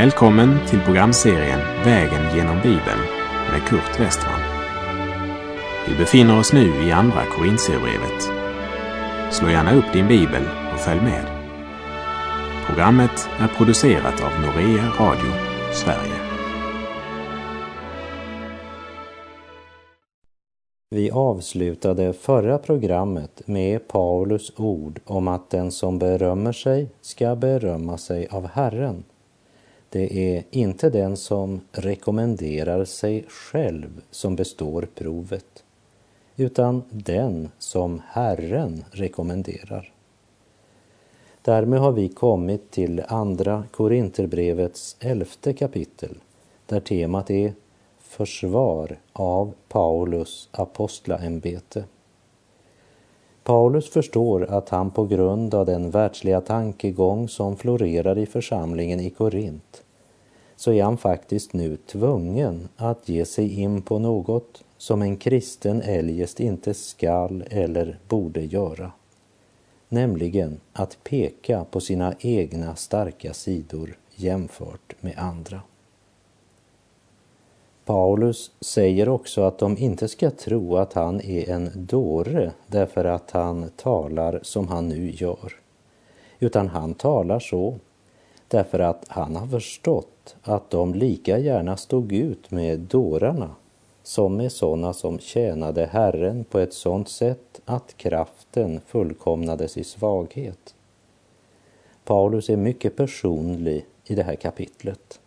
Välkommen till programserien Vägen genom Bibeln med Kurt Westman. Vi befinner oss nu i Andra Korintierbrevet. Slå gärna upp din bibel och följ med. Programmet är producerat av Norea Radio Sverige. Vi avslutade förra programmet med Paulus ord om att den som berömmer sig ska berömma sig av Herren. Det är inte den som rekommenderar sig själv som består provet, utan den som Herren rekommenderar. Därmed har vi kommit till Andra Korinterbrevets elfte kapitel, där temat är försvar av Paulus apostlaämbete. Paulus förstår att han på grund av den världsliga tankegång som florerar i församlingen i Korint så är han faktiskt nu tvungen att ge sig in på något som en kristen eljest inte skall eller borde göra. Nämligen att peka på sina egna starka sidor jämfört med andra. Paulus säger också att de inte ska tro att han är en dåre därför att han talar som han nu gör. Utan han talar så därför att han har förstått att de lika gärna stod ut med dårarna som med sådana som tjänade Herren på ett sådant sätt att kraften fullkomnades i svaghet. Paulus är mycket personlig i det här kapitlet.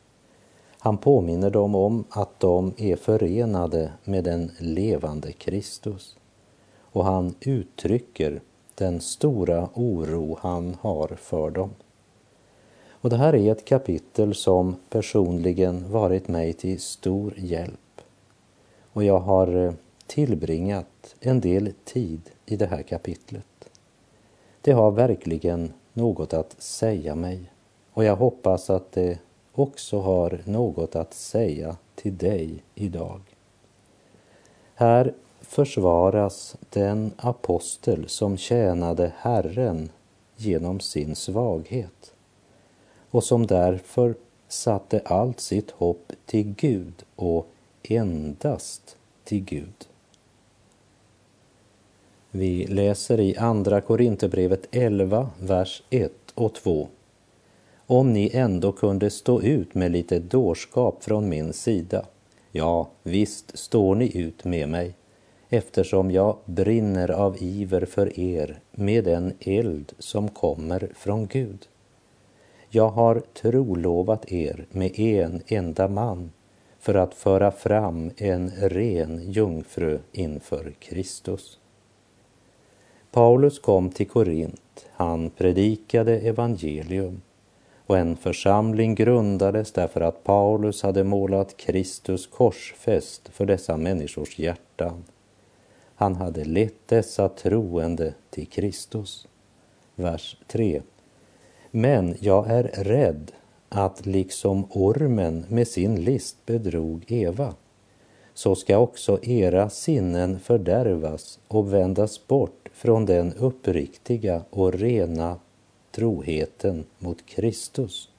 Han påminner dem om att de är förenade med den levande Kristus och han uttrycker den stora oro han har för dem. Och det här är ett kapitel som personligen varit mig till stor hjälp. Och jag har eh, tillbringat en del tid i det här kapitlet. Det har verkligen något att säga mig och jag hoppas att det också har något att säga till dig idag. Här försvaras den apostel som tjänade Herren genom sin svaghet och som därför satte allt sitt hopp till Gud och endast till Gud. Vi läser i Andra Korinthierbrevet 11, vers 1 och 2 om ni ändå kunde stå ut med lite dårskap från min sida. Ja, visst står ni ut med mig, eftersom jag brinner av iver för er med den eld som kommer från Gud. Jag har trolovat er med en enda man för att föra fram en ren jungfru inför Kristus. Paulus kom till Korint, han predikade evangelium och en församling grundades därför att Paulus hade målat Kristus korsfäst för dessa människors hjärtan. Han hade lett dessa troende till Kristus. Vers 3. Men jag är rädd att liksom ormen med sin list bedrog Eva, så ska också era sinnen fördärvas och vändas bort från den uppriktiga och rena troheten mot Kristus.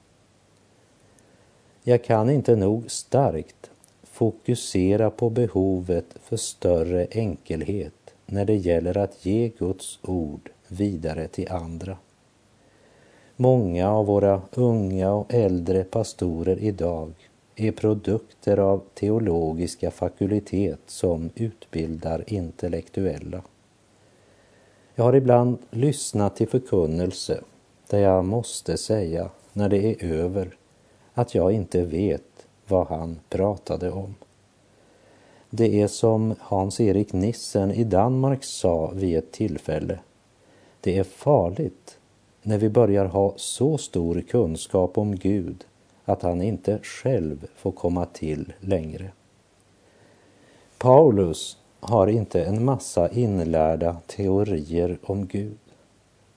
Jag kan inte nog starkt fokusera på behovet för större enkelhet när det gäller att ge Guds ord vidare till andra. Många av våra unga och äldre pastorer idag är produkter av teologiska fakultet som utbildar intellektuella. Jag har ibland lyssnat till förkunnelse där jag måste säga när det är över att jag inte vet vad han pratade om. Det är som Hans-Erik Nissen i Danmark sa vid ett tillfälle. Det är farligt när vi börjar ha så stor kunskap om Gud att han inte själv får komma till längre. Paulus har inte en massa inlärda teorier om Gud.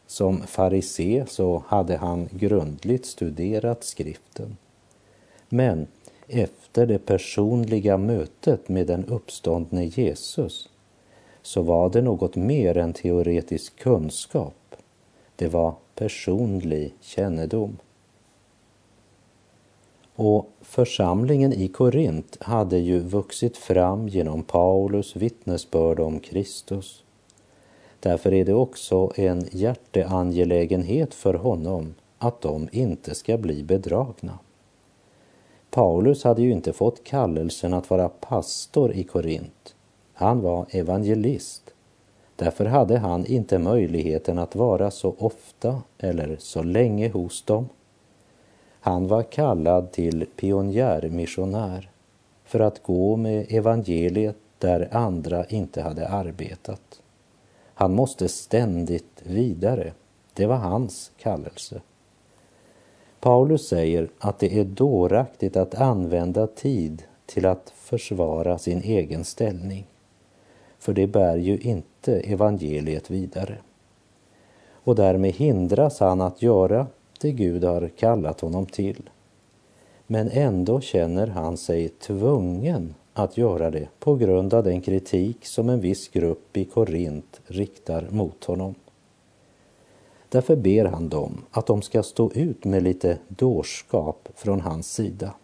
Som farisé så hade han grundligt studerat skriften. Men efter det personliga mötet med den uppståndne Jesus så var det något mer än teoretisk kunskap. Det var personlig kännedom. Och församlingen i Korint hade ju vuxit fram genom Paulus vittnesbörd om Kristus. Därför är det också en hjärteangelägenhet för honom att de inte ska bli bedragna. Paulus hade ju inte fått kallelsen att vara pastor i Korint. Han var evangelist. Därför hade han inte möjligheten att vara så ofta eller så länge hos dem. Han var kallad till pionjärmissionär för att gå med evangeliet där andra inte hade arbetat. Han måste ständigt vidare. Det var hans kallelse. Paulus säger att det är dåraktigt att använda tid till att försvara sin egen ställning. För det bär ju inte evangeliet vidare. Och därmed hindras han att göra det Gud har kallat honom till. Men ändå känner han sig tvungen att göra det på grund av den kritik som en viss grupp i Korint riktar mot honom. Därför ber han dem att de ska stå ut med lite dårskap från hans sida.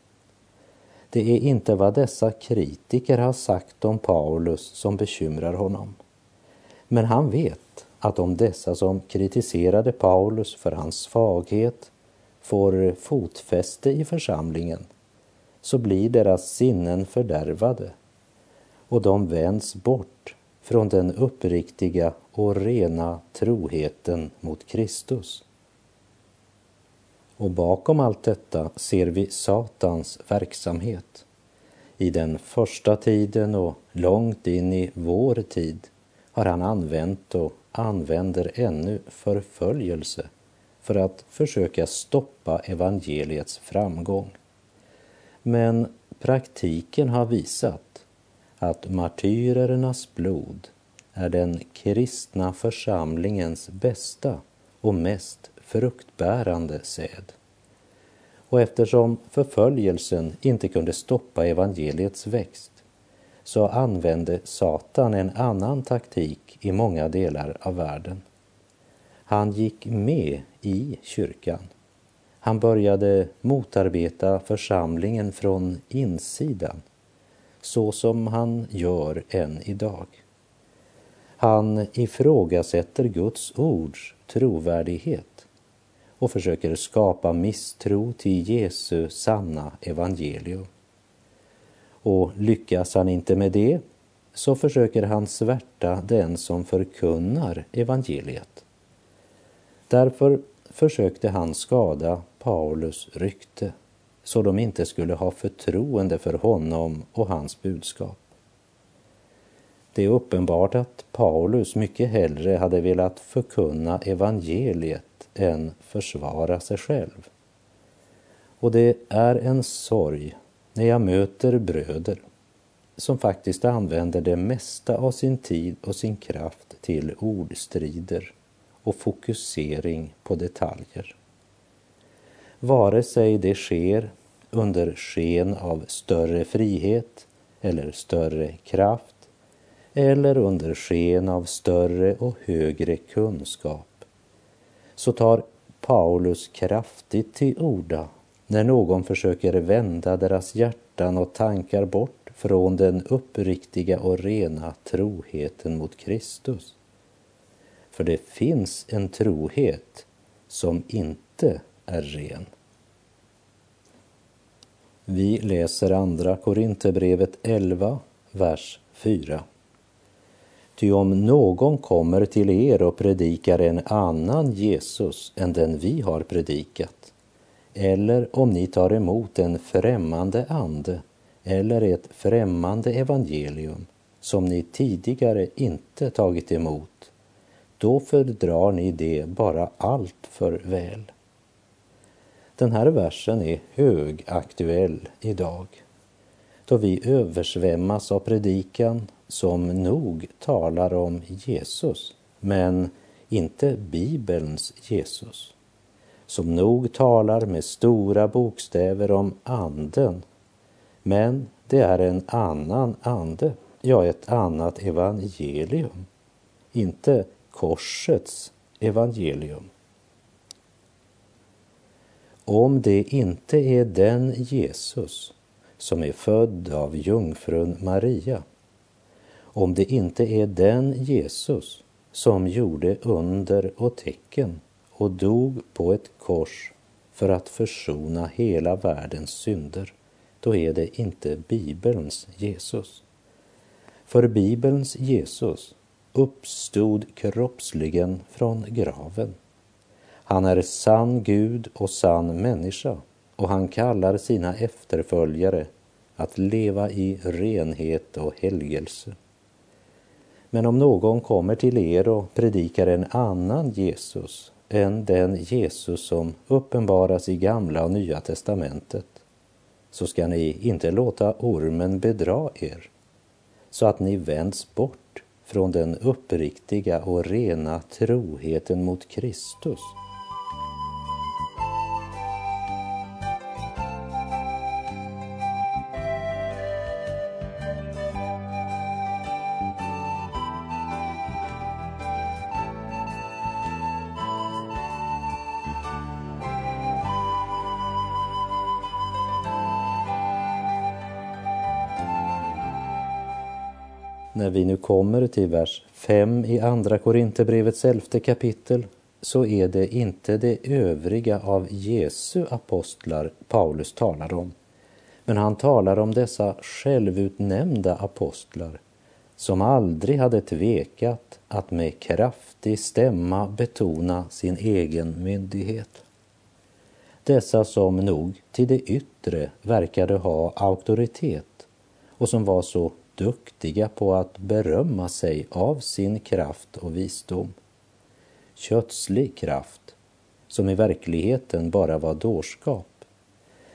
Det är inte vad dessa kritiker har sagt om Paulus som bekymrar honom. Men han vet att om dessa som kritiserade Paulus för hans svaghet får fotfäste i församlingen så blir deras sinnen fördärvade och de vänds bort från den uppriktiga och rena troheten mot Kristus. Och bakom allt detta ser vi Satans verksamhet. I den första tiden och långt in i vår tid har han använt och använder ännu förföljelse för att försöka stoppa evangeliets framgång. Men praktiken har visat att martyrernas blod är den kristna församlingens bästa och mest fruktbärande säd. Och eftersom förföljelsen inte kunde stoppa evangeliets växt så använde Satan en annan taktik i många delar av världen. Han gick med i kyrkan. Han började motarbeta församlingen från insidan, så som han gör än idag. Han ifrågasätter Guds ords trovärdighet och försöker skapa misstro till Jesu sanna evangelium. Och lyckas han inte med det så försöker han svärta den som förkunnar evangeliet. Därför försökte han skada Paulus rykte så de inte skulle ha förtroende för honom och hans budskap. Det är uppenbart att Paulus mycket hellre hade velat förkunna evangeliet än försvara sig själv. Och det är en sorg när jag möter bröder som faktiskt använder det mesta av sin tid och sin kraft till ordstrider och fokusering på detaljer. Vare sig det sker under sken av större frihet eller större kraft eller under sken av större och högre kunskap så tar Paulus kraftigt till orda när någon försöker vända deras hjärtan och tankar bort från den uppriktiga och rena troheten mot Kristus. För det finns en trohet som inte är ren. Vi läser andra Korinthierbrevet 11, vers 4. Ty om någon kommer till er och predikar en annan Jesus än den vi har predikat, eller om ni tar emot en främmande ande eller ett främmande evangelium som ni tidigare inte tagit emot, då fördrar ni det bara allt för väl. Den här versen är högaktuell idag då vi översvämmas av predikan som nog talar om Jesus, men inte Bibelns Jesus. Som nog talar med stora bokstäver om anden, men det är en annan ande, ja, ett annat evangelium. Inte korsets evangelium. om det inte är den Jesus som är född av jungfrun Maria, om det inte är den Jesus som gjorde under och tecken och dog på ett kors för att försona hela världens synder, då är det inte Bibelns Jesus. För Bibelns Jesus uppstod kroppsligen från graven. Han är sann Gud och sann människa och han kallar sina efterföljare att leva i renhet och helgelse. Men om någon kommer till er och predikar en annan Jesus än den Jesus som uppenbaras i Gamla och Nya testamentet, så ska ni inte låta ormen bedra er, så att ni vänds bort från den uppriktiga och rena troheten mot Kristus. Vi nu kommer till vers 5 i Andra Korinthierbrevets elfte kapitel så är det inte det övriga av Jesu apostlar Paulus talar om. Men han talar om dessa självutnämnda apostlar som aldrig hade tvekat att med kraftig stämma betona sin egen myndighet. Dessa som nog till det yttre verkade ha auktoritet och som var så duktiga på att berömma sig av sin kraft och visdom. Kötslig kraft, som i verkligheten bara var dårskap.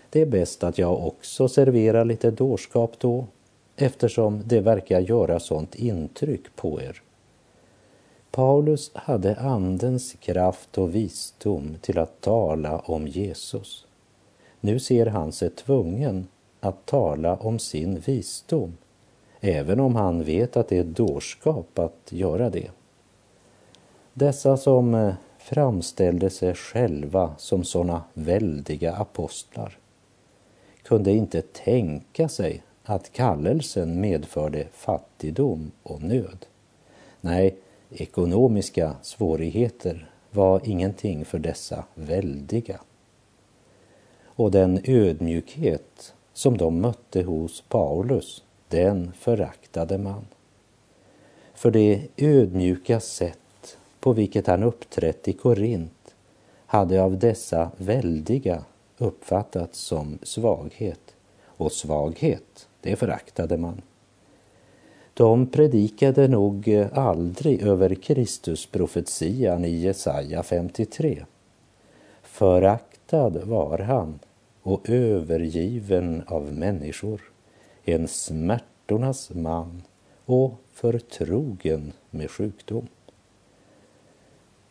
Det är bäst att jag också serverar lite dårskap då, eftersom det verkar göra sånt intryck på er. Paulus hade Andens kraft och visdom till att tala om Jesus. Nu ser han sig tvungen att tala om sin visdom även om han vet att det är dårskap att göra det. Dessa som eh, framställde sig själva som sådana väldiga apostlar kunde inte tänka sig att kallelsen medförde fattigdom och nöd. Nej, ekonomiska svårigheter var ingenting för dessa väldiga. Och den ödmjukhet som de mötte hos Paulus den föraktade man. För det ödmjuka sätt på vilket han uppträtt i Korint hade av dessa väldiga uppfattats som svaghet. Och svaghet, det föraktade man. De predikade nog aldrig över Kristusprofetian i Jesaja 53. Föraktad var han och övergiven av människor en smärtornas man och förtrogen med sjukdom.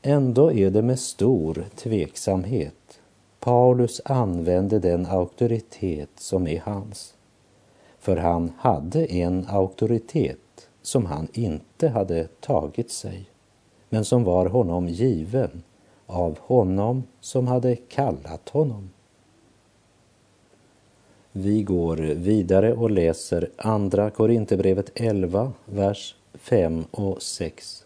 Ändå är det med stor tveksamhet Paulus använde den auktoritet som är hans. För han hade en auktoritet som han inte hade tagit sig, men som var honom given av honom som hade kallat honom. Vi går vidare och läser Andra Korinthierbrevet 11, vers 5 och 6.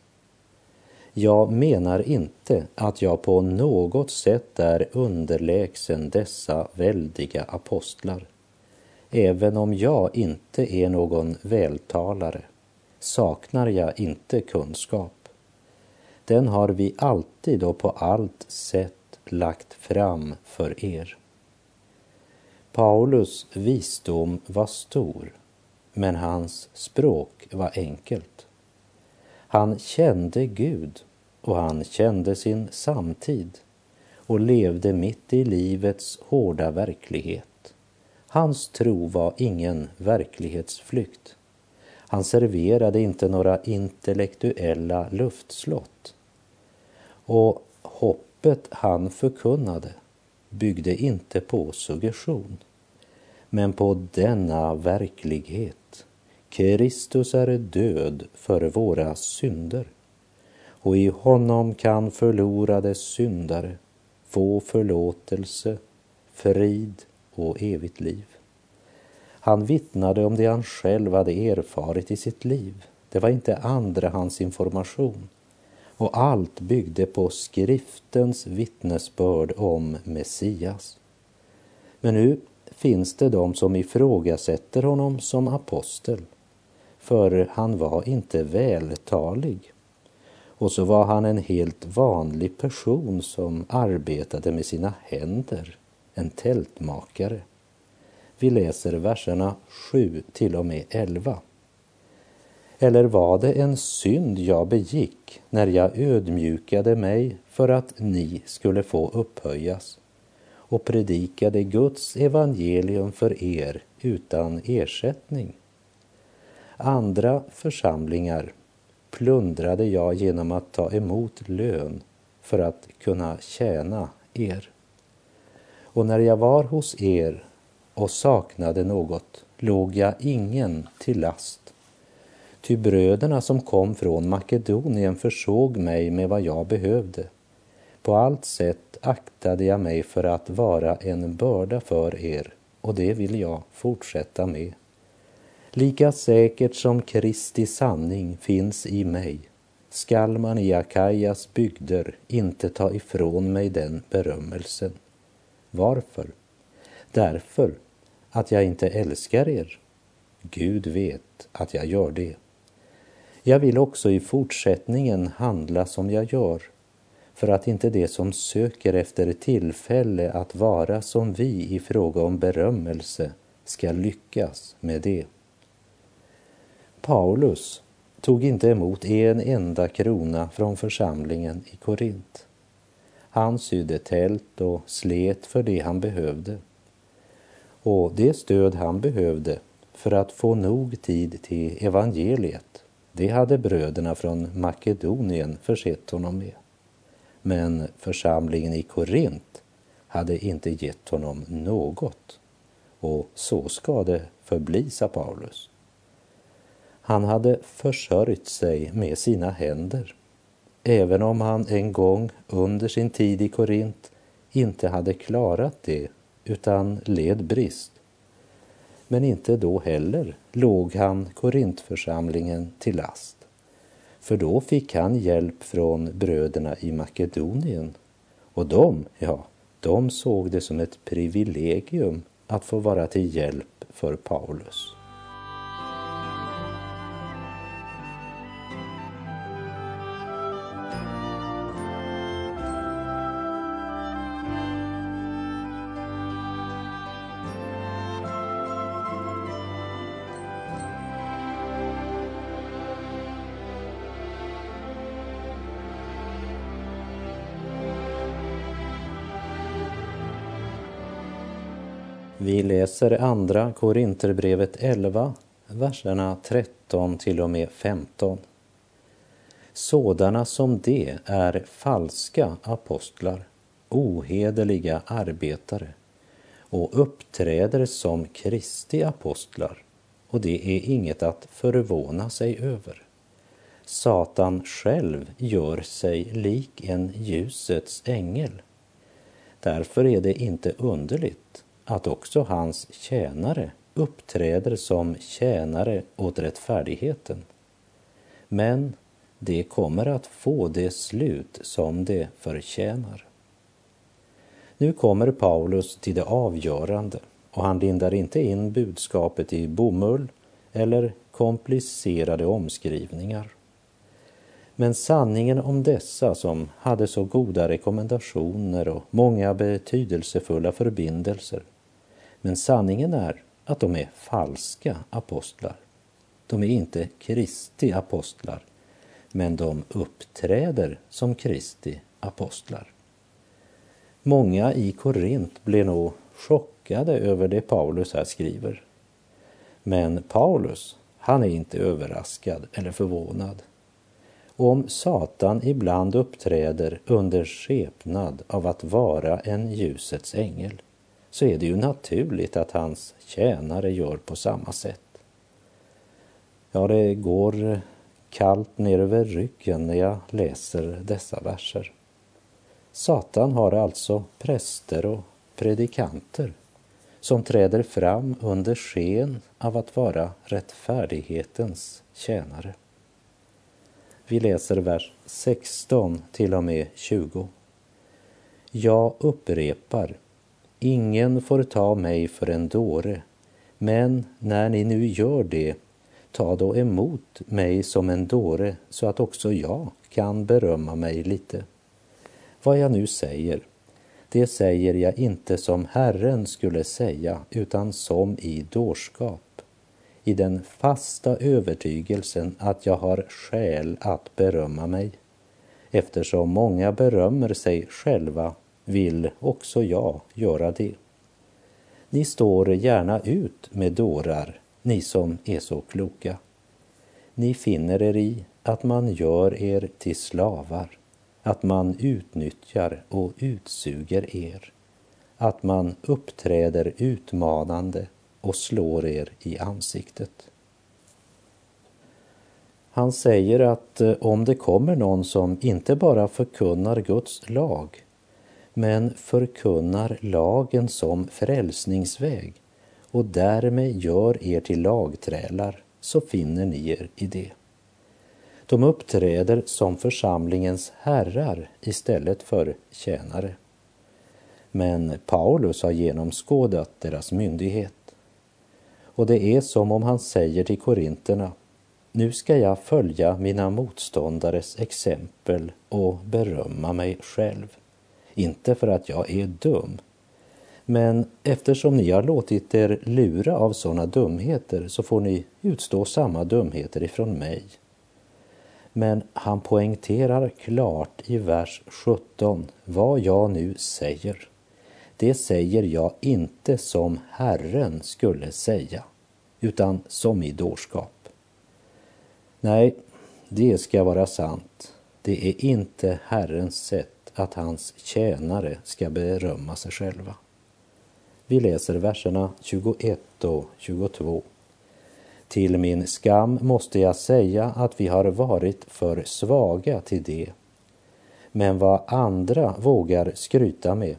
Jag menar inte att jag på något sätt är underlägsen dessa väldiga apostlar. Även om jag inte är någon vältalare saknar jag inte kunskap. Den har vi alltid och på allt sätt lagt fram för er. Paulus visdom var stor, men hans språk var enkelt. Han kände Gud och han kände sin samtid och levde mitt i livets hårda verklighet. Hans tro var ingen verklighetsflykt. Han serverade inte några intellektuella luftslott. Och hoppet han förkunnade byggde inte på suggestion, men på denna verklighet. Kristus är död för våra synder och i honom kan förlorade syndare få förlåtelse frid och evigt liv. Han vittnade om det han själv hade erfarit i sitt liv. Det var inte andrahandsinformation. Och allt byggde på skriftens vittnesbörd om Messias. Men nu finns det de som ifrågasätter honom som apostel. För han var inte vältalig. Och så var han en helt vanlig person som arbetade med sina händer, en tältmakare. Vi läser verserna 7 till och med 11. Eller var det en synd jag begick när jag ödmjukade mig för att ni skulle få upphöjas och predikade Guds evangelium för er utan ersättning? Andra församlingar plundrade jag genom att ta emot lön för att kunna tjäna er. Och när jag var hos er och saknade något låg jag ingen till last. Ty bröderna som kom från Makedonien försåg mig med vad jag behövde. På allt sätt aktade jag mig för att vara en börda för er och det vill jag fortsätta med. Lika säkert som Kristi sanning finns i mig skall man i Akajas bygder inte ta ifrån mig den berömmelsen. Varför? Därför att jag inte älskar er. Gud vet att jag gör det. Jag vill också i fortsättningen handla som jag gör, för att inte det som söker efter tillfälle att vara som vi i fråga om berömmelse ska lyckas med det. Paulus tog inte emot en enda krona från församlingen i Korint. Han sydde tält och slet för det han behövde. Och det stöd han behövde för att få nog tid till evangeliet, det hade bröderna från Makedonien försett honom med. Men församlingen i Korint hade inte gett honom något. Och så ska det förbli, sa Paulus. Han hade försörjt sig med sina händer, även om han en gång under sin tid i Korint inte hade klarat det utan led brist. Men inte då heller låg han Korintförsamlingen till last. För då fick han hjälp från bröderna i Makedonien. Och de, ja, de såg det som ett privilegium att få vara till hjälp för Paulus. Läser andra Korinterbrevet 11, verserna 13 till och med 15. Sådana som de är falska apostlar, ohederliga arbetare och uppträder som Kristi apostlar och det är inget att förvåna sig över. Satan själv gör sig lik en ljusets ängel. Därför är det inte underligt att också hans tjänare uppträder som tjänare åt rättfärdigheten. Men det kommer att få det slut som det förtjänar. Nu kommer Paulus till det avgörande och han lindar inte in budskapet i bomull eller komplicerade omskrivningar. Men sanningen om dessa som hade så goda rekommendationer och många betydelsefulla förbindelser. Men sanningen är att de är falska apostlar. De är inte Kristi apostlar, men de uppträder som Kristi apostlar. Många i Korint blir nog chockade över det Paulus här skriver. Men Paulus, han är inte överraskad eller förvånad. Om Satan ibland uppträder under skepnad av att vara en ljusets ängel så är det ju naturligt att hans tjänare gör på samma sätt. Ja, det går kallt ner över ryggen när jag läser dessa verser. Satan har alltså präster och predikanter som träder fram under sken av att vara rättfärdighetens tjänare. Vi läser vers 16 till och med 20. Jag upprepar, ingen får ta mig för en dåre, men när ni nu gör det, ta då emot mig som en dåre så att också jag kan berömma mig lite. Vad jag nu säger, det säger jag inte som Herren skulle säga, utan som i dårskap, i den fasta övertygelsen att jag har skäl att berömma mig. Eftersom många berömmer sig själva vill också jag göra det. Ni står gärna ut med dårar, ni som är så kloka. Ni finner er i att man gör er till slavar, att man utnyttjar och utsuger er, att man uppträder utmanande och slår er i ansiktet. Han säger att eh, om det kommer någon som inte bara förkunnar Guds lag men förkunnar lagen som frälsningsväg och därmed gör er till lagträlar så finner ni er i det. De uppträder som församlingens herrar istället för tjänare. Men Paulus har genomskådat deras myndighet. Och det är som om han säger till korinterna, nu ska jag följa mina motståndares exempel och berömma mig själv. Inte för att jag är dum, men eftersom ni har låtit er lura av sådana dumheter så får ni utstå samma dumheter ifrån mig. Men han poängterar klart i vers 17 vad jag nu säger. Det säger jag inte som Herren skulle säga, utan som i dårskap. Nej, det ska vara sant. Det är inte Herrens sätt att hans tjänare ska berömma sig själva. Vi läser verserna 21 och 22. Till min skam måste jag säga att vi har varit för svaga till det. Men vad andra vågar skryta med,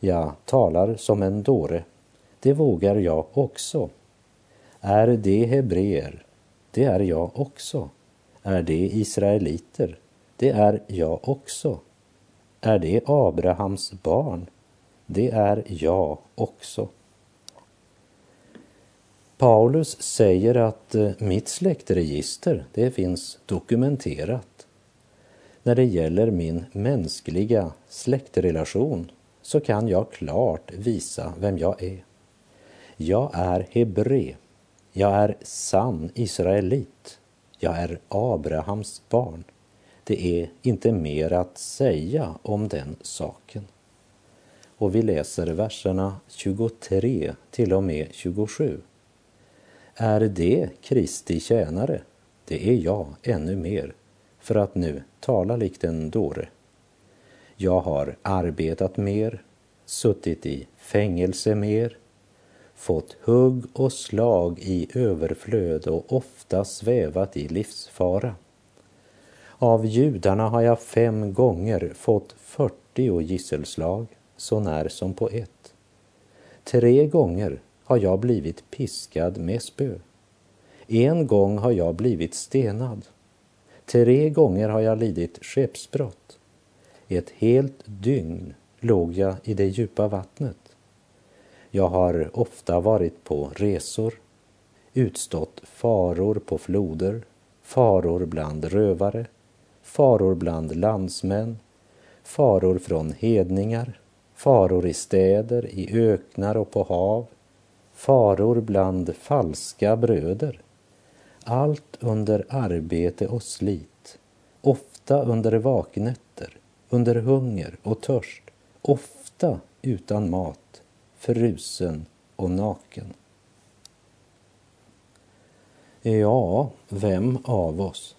jag talar som en dåre, det vågar jag också. Är det hebreer, det är jag också. Är det israeliter, det är jag också. Är det Abrahams barn? Det är jag också. Paulus säger att eh, mitt släktregister, det finns dokumenterat. När det gäller min mänskliga släktrelation så kan jag klart visa vem jag är. Jag är hebre. Jag är sann israelit. Jag är Abrahams barn. Det är inte mer att säga om den saken. Och vi läser verserna 23 till och med 27. Är det Kristi tjänare? Det är jag ännu mer, för att nu tala likt en dåre. Jag har arbetat mer, suttit i fängelse mer, fått hugg och slag i överflöd och ofta svävat i livsfara. Av judarna har jag fem gånger fått fyrtio gisselslag, så när som på ett. Tre gånger har jag blivit piskad med spö. En gång har jag blivit stenad. Tre gånger har jag lidit skeppsbrott. Ett helt dygn låg jag i det djupa vattnet. Jag har ofta varit på resor, utstått faror på floder, faror bland rövare, faror bland landsmän, faror från hedningar, faror i städer, i öknar och på hav, faror bland falska bröder. Allt under arbete och slit, ofta under vaknätter, under hunger och törst, ofta utan mat, frusen och naken. Ja, vem av oss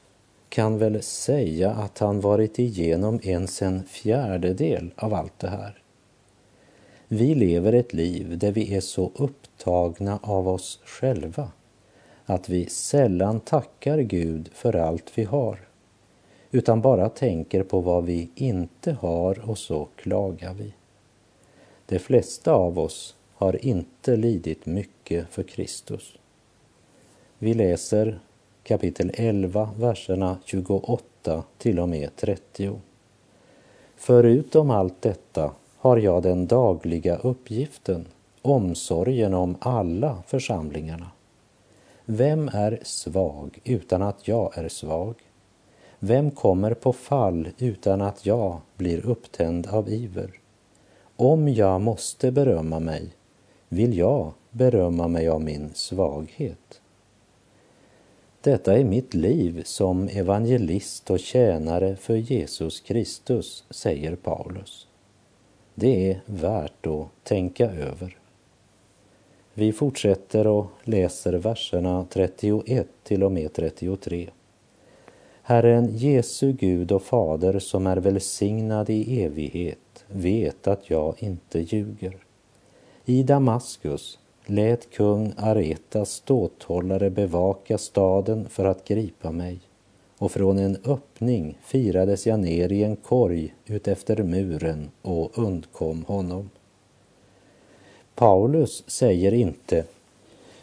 kan väl säga att han varit igenom ens en fjärdedel av allt det här. Vi lever ett liv där vi är så upptagna av oss själva att vi sällan tackar Gud för allt vi har utan bara tänker på vad vi inte har och så klagar vi. De flesta av oss har inte lidit mycket för Kristus. Vi läser kapitel 11, verserna 28 till och med 30. Förutom allt detta har jag den dagliga uppgiften, omsorgen om alla församlingarna. Vem är svag utan att jag är svag? Vem kommer på fall utan att jag blir upptänd av iver? Om jag måste berömma mig vill jag berömma mig av min svaghet. Detta är mitt liv som evangelist och tjänare för Jesus Kristus, säger Paulus. Det är värt att tänka över. Vi fortsätter och läser verserna 31 till och med 33. Herren Jesu Gud och Fader som är välsignad i evighet vet att jag inte ljuger. I Damaskus lät kung Aretas ståthållare bevaka staden för att gripa mig och från en öppning firades jag ner i en korg utefter muren och undkom honom. Paulus säger inte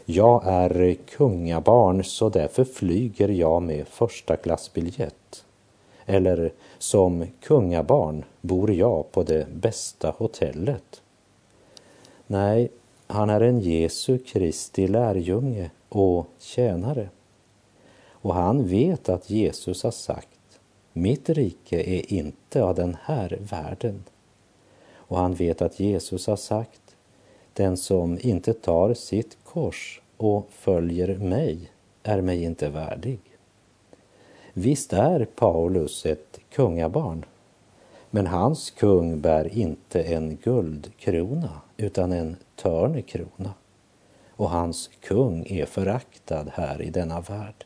jag är kungabarn så därför flyger jag med första klassbiljett. Eller som kungabarn bor jag på det bästa hotellet. Nej, han är en Jesu Kristi lärjunge och tjänare. Och han vet att Jesus har sagt, mitt rike är inte av den här världen. Och han vet att Jesus har sagt, den som inte tar sitt kors och följer mig är mig inte värdig. Visst är Paulus ett kungabarn, men hans kung bär inte en guldkrona utan en törnekrona. Och hans kung är föraktad här i denna värld.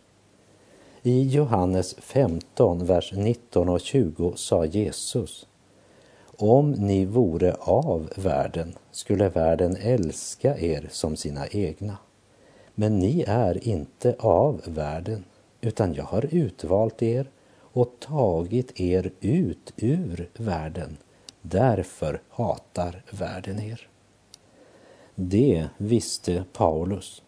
I Johannes 15, vers 19 och 20 sa Jesus om ni vore av världen skulle världen älska er som sina egna. Men ni är inte av världen, utan jag har utvalt er och tagit er ut ur världen. Därför hatar världen er. Det visste Paulus.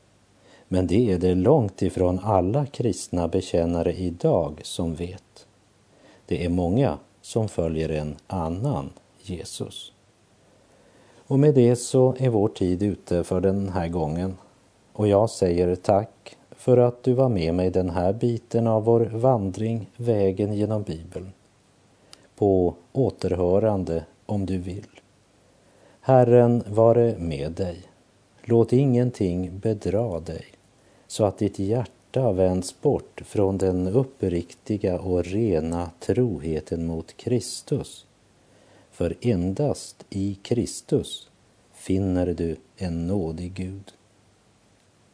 Men det är det långt ifrån alla kristna bekännare idag som vet. Det är många som följer en annan Jesus. Och med det så är vår tid ute för den här gången. Och jag säger tack för att du var med mig den här biten av vår vandring, vägen genom Bibeln. På återhörande om du vill. Herren vare med dig. Låt ingenting bedra dig så att ditt hjärta vänds bort från den uppriktiga och rena troheten mot Kristus. För endast i Kristus finner du en nådig Gud.